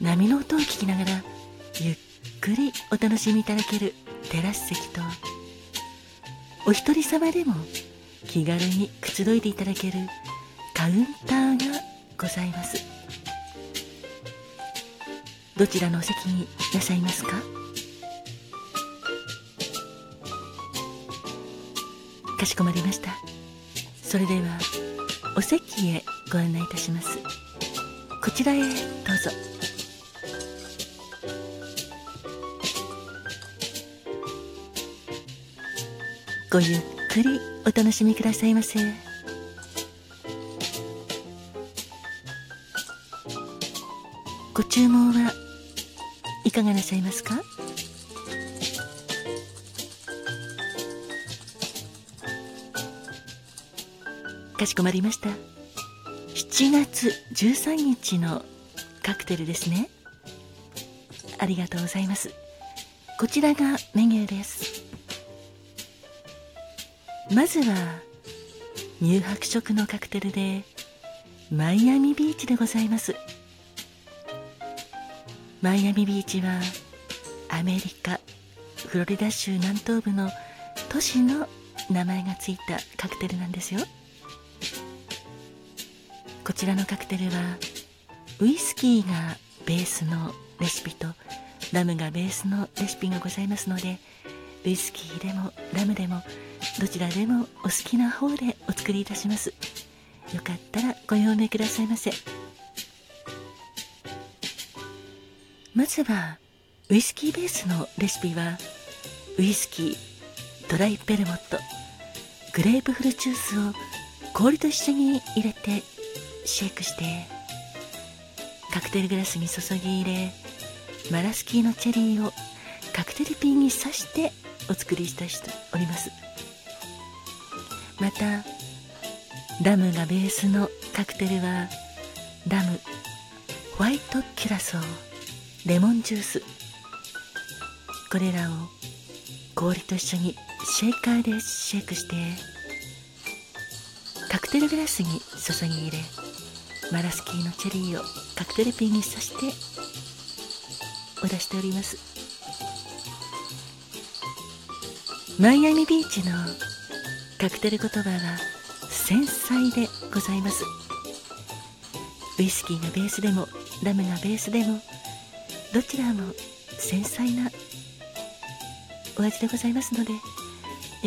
波の音を聞きながらゆっくりお楽しみいただけるテラス席とお一人様でも気軽にくつろいでいただけるカウンターがございます。どちらのお席になさいますか？かしこまりました。それではお席へご案内いたします。こちらへどうぞ。ごゆっくりお楽しみくださいませ。ご注文はいかがなさいますか？かしこまりました。7月13日のカクテルですね。ありがとうございます。こちらがメニューです。まずは乳白色のカクテルでマイアミビーチでございます。マイアミビーチはアメリカフロリダ州南東部の都市の名前がついたカクテルなんですよ。こちらのカクテルはウイスキーがベースのレシピとラムがベースのレシピがございますのでウイスキーでもラムでもどちらでもお好きな方でお作りいたします。よかったらご用命くださいませ。まずはウイスキーベースのレシピはウイスキードライベルモットグレープフルジュースを氷と一緒に入れてシェイクしてカクテルグラスに注ぎ入れマラスキーのチェリーをカクテルピンに刺してお作りしたしております。またラムがベースのカクテルはラムホワイトキュラソーレモンジュース。これらを氷と一緒にシェイカーでシェイクしてカクテルグラスに注ぎ入れマラスキーのチェリーをカクテルピンに刺してお出しております。マイアミビーチのカクテル言葉は繊細でございます。ウイスキーがベースでもラムがベースでもどちらも繊細なお味でございますのでよ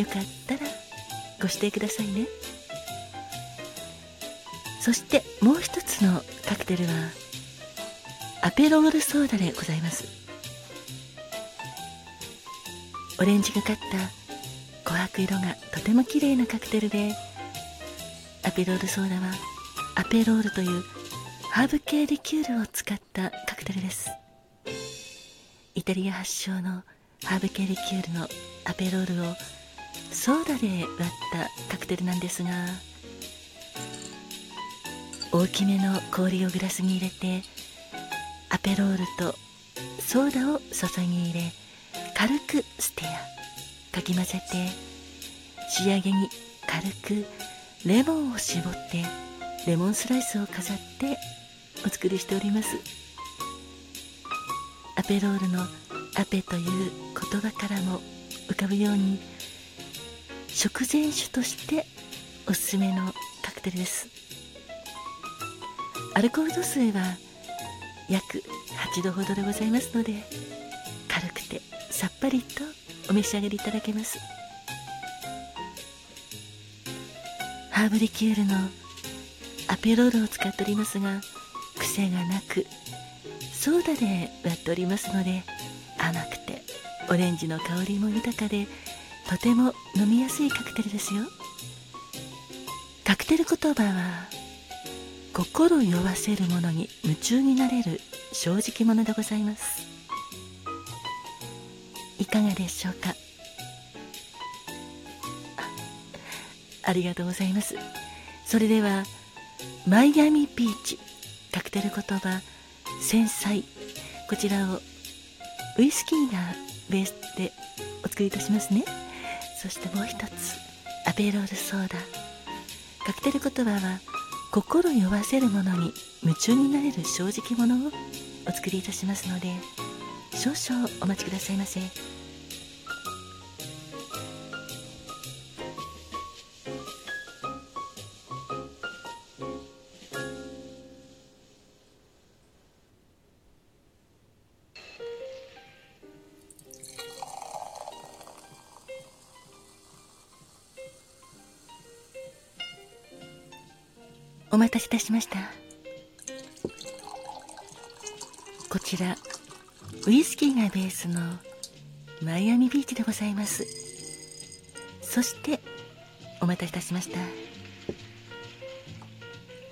かったらご指定くださいね。そしてもう一つのカクテルはアペロールソーダでございます。オレンジがかった琥珀色がとても綺麗なカクテルでアペロールソーダはアペロールというハーブ系リキュールを使ったカクテルです。イタリア発祥のハーブ系リキュールのアペロールをソーダで割ったカクテルなんですが大きめの氷をグラスに入れてアペロールとソーダを注ぎ入れ軽くステアかき混ぜて仕上げに軽くレモンを絞ってレモンスライスを飾ってお作りしております。アペロールのアペという言葉からも浮かぶように食前酒としておすすめのカクテルです。アルコール度数は約8度ほどでございますので軽くてさっぱりとお召し上がりいただけます。ハーブリキュールのアペロールを使っておりますが癖がなくソーダで割っておりますので甘くてオレンジの香りも豊かでとても飲みやすいカクテルですよ。カクテル言葉は心酔わせるものに夢中になれる正直者でございます。いかがでしょうか？ありがとうございます。それではマイアミビーチカクテル言葉繊細こちらをウイスキーがベースでお作りいたしますね。そしてもう一つアペロールソーダ。カクテル言葉は心酔わせるものに夢中になれる正直者をお作りいたしますので少々お待ちくださいませ。お待たせいたしました。こちらウイスキーがベースのマイアミビーチでございます。そしてお待たせいたしました。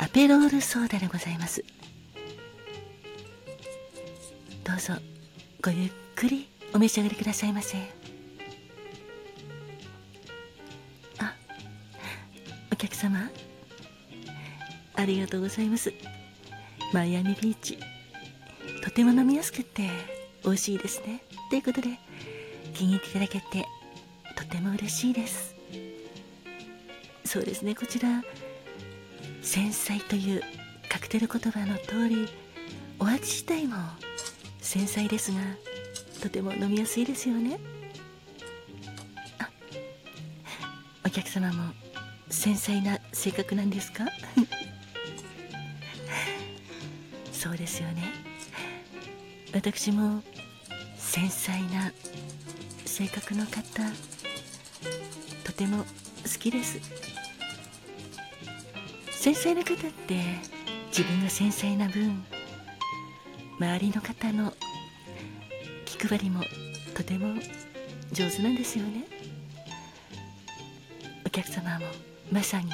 アペロールソーダでございます。どうぞごゆっくりお召し上がりくださいませ。あお客様。ありがとうございます。マイアミビーチ。とても飲みやすくて美味しいですね。ということで気に入っていただけてとても嬉しいです。そうですね。こちら繊細というカクテル言葉の通りお味自体も繊細ですがとても飲みやすいですよね。あお客様も繊細な性格なんですか？そうですよね。私も繊細な性格の方とても好きです。繊細な方って自分が繊細な分周りの方の気配りもとても上手なんですよね。お客様もまさに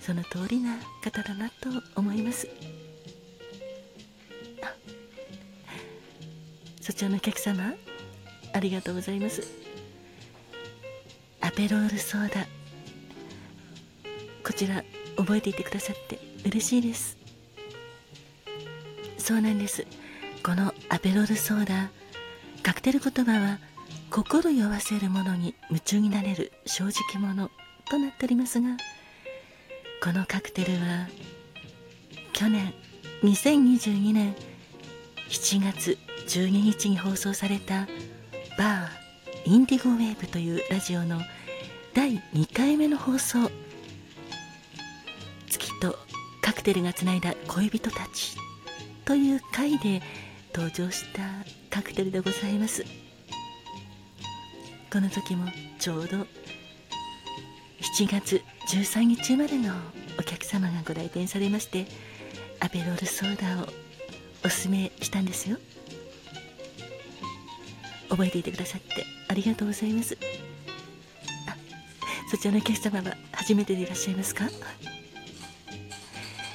その通りな方だなと思います。そちらのお客様ありがとうございます。アペロールソーダこちら覚えていてくださって嬉しいです。そうなんです。このアペロールソーダカクテル言葉は心酔わせるものに夢中になれる正直者となっておりますがこのカクテルは去年2022年7月12日に放送されたバーインディゴウェーブというラジオの第2回目の放送。月とカクテルがつないだ恋人たちという回で登場したカクテルでございます。この時もちょうど7月13日までのお客様がご来店されましてアペロールソーダをおすすめしたんですよ。覚えていてくださってありがとうございます。あそちらのお客様は初めてでいらっしゃいますか？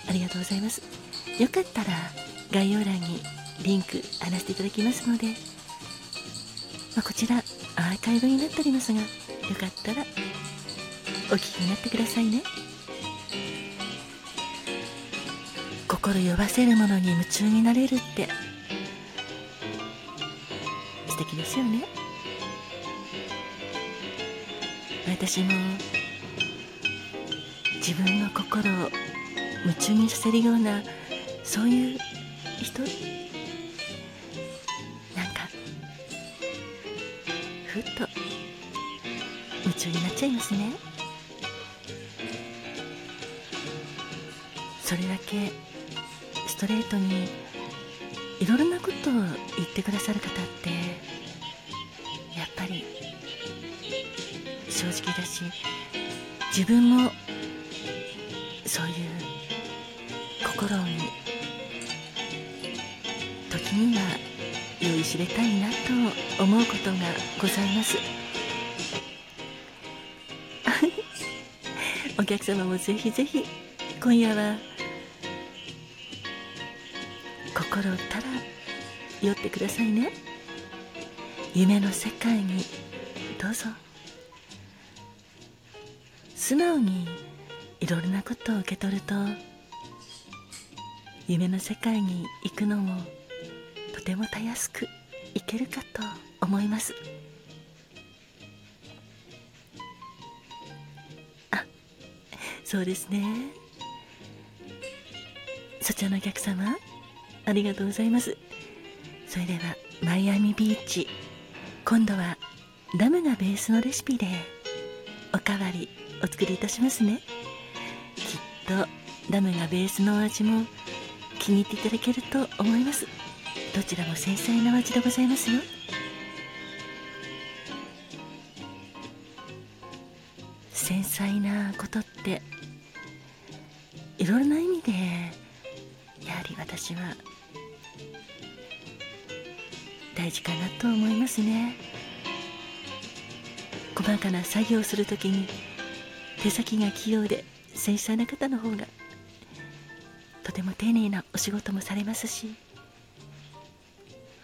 ありがとうございます。よかったら概要欄にリンク貼らせていただきますので、まあ、こちらアーカイブになっておりますがよかったらお聞きになってくださいね。心呼ばせるものに夢中になれるってですよね。私も自分の心を夢中にさせるようなそういう人なんかふっと夢中になっちゃいますね。それだけストレートにいろいろなことを言ってくださる方ってだし自分もそういう心に時には酔いしれたいなと思うことがございます。お客様もぜひぜひ今夜は心たら寄ってくださいね。夢の世界にどうぞ。素直にいろいろなことを受け取ると夢の世界に行くのもとてもたやすくいけるかと思います。あそうですね。そちらのお客様ありがとうございます。それではマイアミビーチ。今度はラムがベースのレシピでおかわりお作りいたしますね。きっとラムがベースのお味も気に入っていただけると思います。どちらも繊細な味でございますよ。繊細なことっていろいろな意味でやはり私は大事かなと思いますね。細かな作業をするときに手先が器用で繊細な方の方がとても丁寧なお仕事もされますし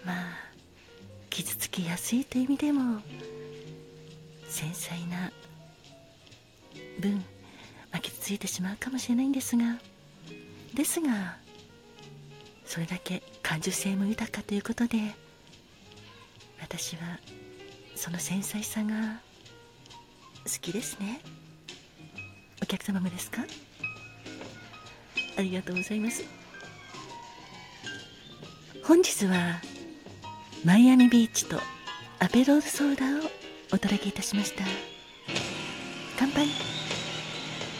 まあ傷つきやすいという意味でも繊細な分、まあ、傷ついてしまうかもしれないんですがですがそれだけ感受性も豊かということで私はその繊細さが好きですね。お客様もですか？ありがとうございます。本日はマイアミビーチとアペロールソーダをお届けいたしました。乾杯。